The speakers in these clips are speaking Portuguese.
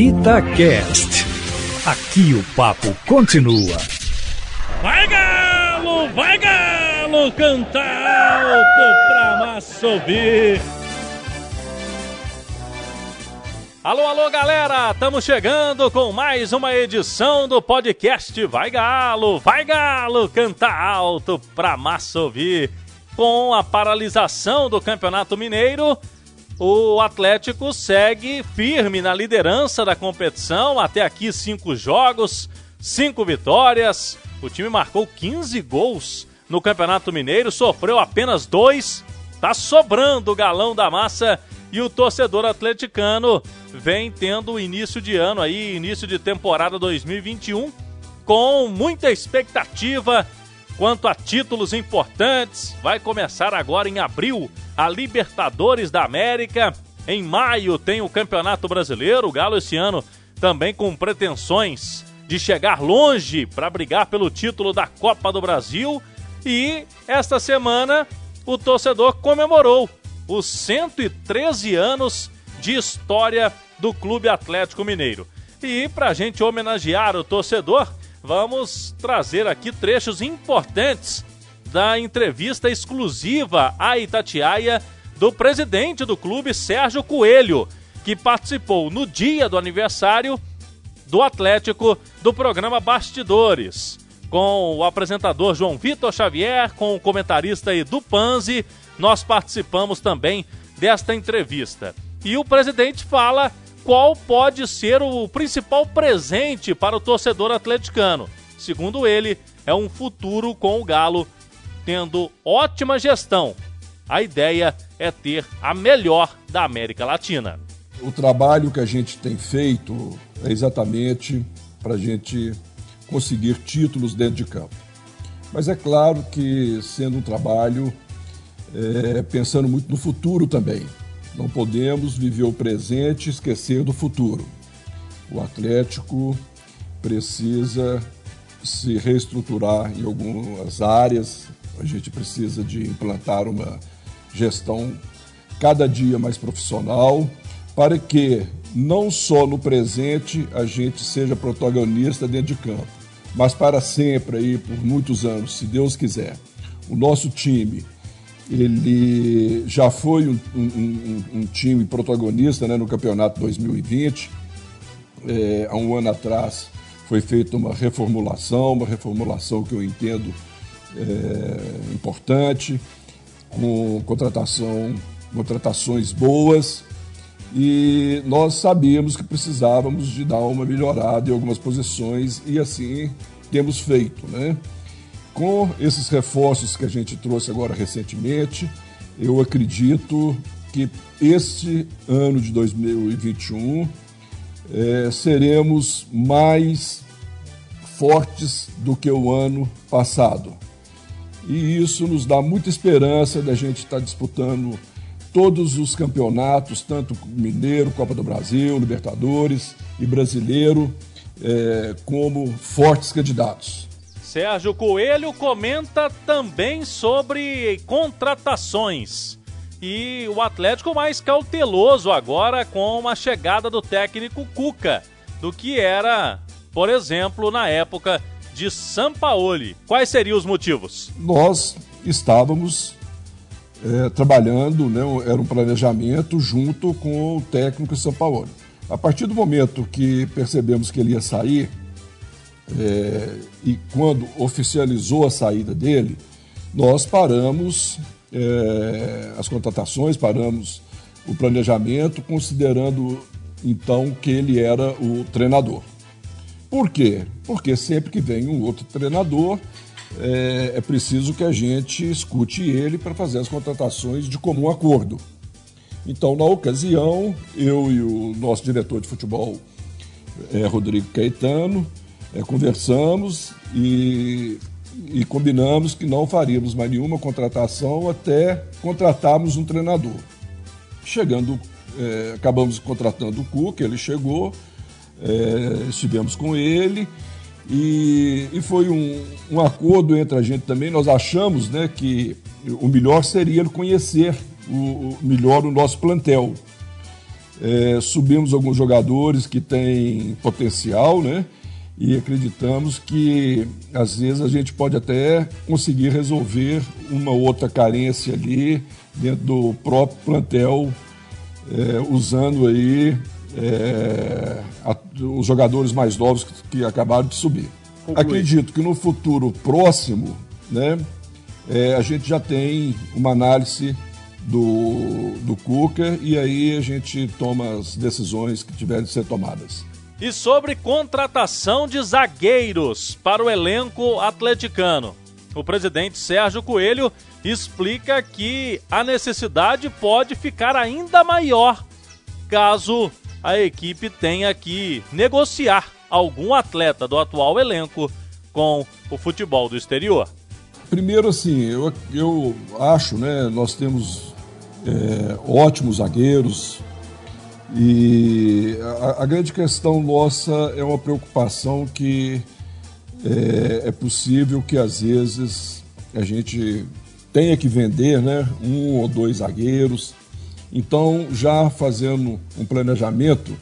Itacast. Aqui o papo continua. Vai galo, vai galo, canta alto pra massa. Alô, alô, galera! Estamos chegando com mais uma edição do podcast Vai Galo, Vai Galo, canta alto pra massa ouvir. Com a paralisação do Campeonato Mineiro, o Atlético segue firme na liderança da competição. Até aqui, cinco jogos, cinco vitórias. O time marcou 15 gols no Campeonato Mineiro, sofreu apenas dois. Tá sobrando o galão da massa e o torcedor atleticano vem tendo início de ano aí, início de temporada 2021, com muita expectativa quanto a títulos importantes. Vai começar agora em abril a Libertadores da América. Em maio tem o Campeonato Brasileiro. O Galo esse ano também com pretensões de chegar longe para brigar pelo título da Copa do Brasil. E esta semana o torcedor comemorou os 113 anos de história do Clube Atlético Mineiro. E para a gente homenagear o torcedor, vamos trazer aqui trechos importantes da entrevista exclusiva à Itatiaia do presidente do clube, Sérgio Coelho, que participou no dia do aniversário do Atlético do programa Bastidores, com o apresentador João Vitor Xavier, com o comentarista Edu Panzi, nós participamos também desta entrevista. E o presidente fala qual pode ser o principal presente para o torcedor atleticano. Segundo ele, é um futuro com o Galo tendo ótima gestão. A ideia é ter a melhor da América Latina. O trabalho que a gente tem feito é exatamente para a gente conseguir títulos dentro de campo. Mas é claro que, sendo um trabalho é, pensando muito no futuro também. Não podemos viver o presente e esquecer do futuro. O Atlético precisa se reestruturar em algumas áreas, a gente precisa de implantar uma gestão cada dia mais profissional para que não só no presente a gente seja protagonista dentro de campo, mas para sempre aí por muitos anos, se Deus quiser. O nosso time ele já foi um, um, um time protagonista né, no campeonato 2020. É, há um ano atrás foi feita uma reformulação, uma reformulação que eu entendo é, importante, com contratação, contratações boas, e nós sabíamos que precisávamos de dar uma melhorada em algumas posições e assim temos feito, né? Com esses reforços que a gente trouxe agora recentemente, eu acredito que este ano de 2021 é, seremos mais fortes do que o ano passado e isso nos dá muita esperança da gente estar disputando todos os campeonatos, tanto Mineiro, Copa do Brasil, Libertadores e Brasileiro, é, como fortes candidatos. Sérgio Coelho comenta também sobre contratações. E o Atlético mais cauteloso agora com a chegada do técnico Cuca, do que era, por exemplo, na época de Sampaoli. Quais seriam os motivos? Nós estávamos é, trabalhando, né, era um planejamento junto com o técnico Sampaoli. A partir do momento que percebemos que ele ia sair, é, e quando oficializou a saída dele, nós paramos é, as contratações, paramos o planejamento, considerando então que ele era o treinador. Por quê? Porque sempre que vem um outro treinador, é, é preciso que a gente escute ele para fazer as contratações de comum acordo. Então, na ocasião, eu e o nosso diretor de futebol, é, Rodrigo Caetano, é, conversamos e, e combinamos que não faríamos mais nenhuma contratação até contratarmos um treinador. Chegando, é, acabamos contratando o Cuca, ele chegou, é, estivemos com ele e, e foi um, um, acordo entre a gente também. Nós achamos né, que o melhor seria ele conhecer o, o melhor o nosso plantel. É, subimos alguns jogadores que têm potencial, né? E acreditamos que às vezes a gente pode até conseguir resolver uma outra carência ali dentro do próprio plantel, é, usando aí é, a, os jogadores mais novos que, que acabaram de subir. Acredito que no futuro próximo, né, é, a gente já tem uma análise do, do Cuca e aí a gente toma as decisões que tiverem de ser tomadas. E sobre contratação de zagueiros para o elenco atleticano. O presidente Sérgio Coelho explica que a necessidade pode ficar ainda maior caso a equipe tenha que negociar algum atleta do atual elenco com o futebol do exterior. Primeiro, assim, eu, eu acho, né, nós temos é, ótimos zagueiros e a, grande questão nossa é uma preocupação que é, é, possível que às vezes a gente tenha que vender, né, um ou dois zagueiros. Então, já fazendo um planejamento,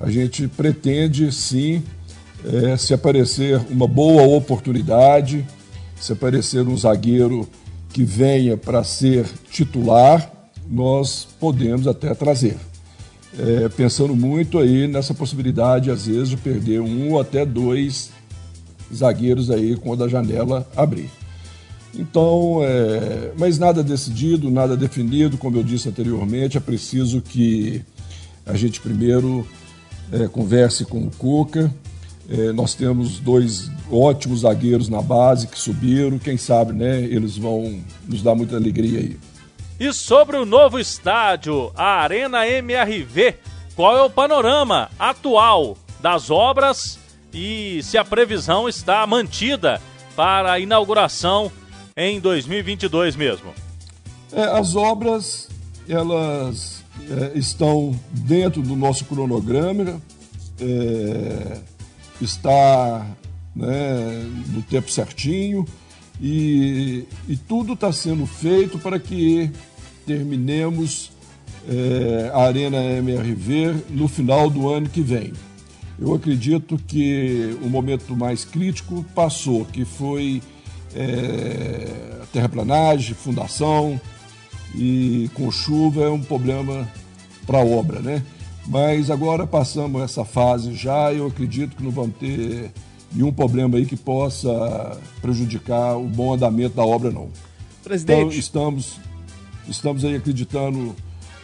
a gente pretende sim, é, se aparecer uma boa oportunidade, se aparecer um zagueiro que venha para ser titular, nós podemos até trazer. É, pensando muito aí nessa possibilidade, às vezes, de perder um ou até dois zagueiros aí quando a janela abrir. Então, é, mas nada decidido, nada definido, como eu disse anteriormente, é preciso que a gente primeiro é, converse com o Cuca, é, nós temos dois ótimos zagueiros na base que subiram. Quem sabe, né? Eles vão nos dar muita alegria aí. E sobre o novo estádio, a Arena MRV, qual é o panorama atual das obras e se a previsão está mantida para a inauguração em 2022 mesmo? É, as obras elas é, estão dentro do nosso cronograma. É, está né, no tempo certinho e, e tudo está sendo feito para que terminemos é, a Arena MRV no final do ano que vem. Eu acredito que o momento mais crítico passou, que foi é, terraplanagem, fundação e com chuva é um problema para a obra, né? Mas agora passamos essa fase já, eu acredito que não vamos ter nenhum problema aí que possa prejudicar o bom andamento da obra, não. Presidente. Então, estamos, estamos aí acreditando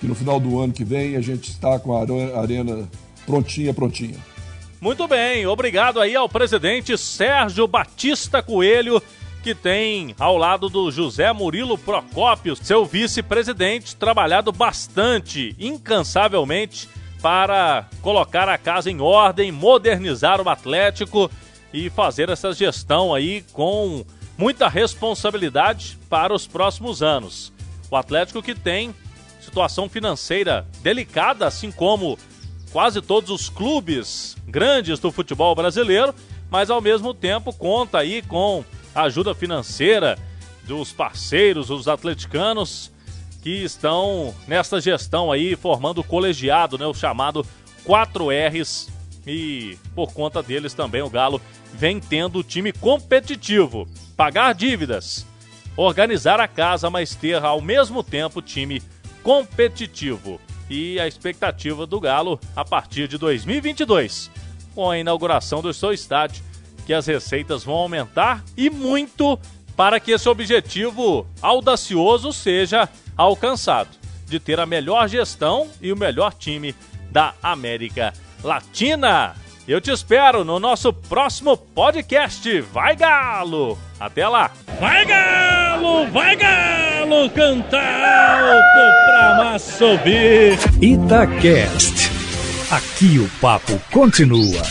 que no final do ano que vem a gente está com a arena prontinha, prontinha. Muito bem, obrigado aí ao presidente Sérgio Batista Coelho, que tem ao lado do José Murilo Procópio, seu vice-presidente, trabalhado bastante, incansavelmente para colocar a casa em ordem, modernizar o Atlético e fazer essa gestão aí com muita responsabilidade para os próximos anos. O Atlético que tem situação financeira delicada, assim como quase todos os clubes grandes do futebol brasileiro, mas ao mesmo tempo conta aí com a ajuda financeira dos parceiros, os atleticanos, que estão nesta gestão aí, formando o colegiado, né, o chamado 4Rs. E por conta deles também o Galo vem tendo o time competitivo, pagar dívidas, organizar a casa, mas ter ao mesmo tempo time competitivo. E a expectativa do Galo a partir de 2022, com a inauguração do seu estádio, que as receitas vão aumentar e muito para que esse objetivo audacioso seja alcançado de ter a melhor gestão e o melhor time da América Latina. Eu te espero no nosso próximo podcast. Vai Galo! Até lá! Vai Galo! Vai Galo! Cantar alto pra massa ouvir! Itacast. Aqui o papo continua.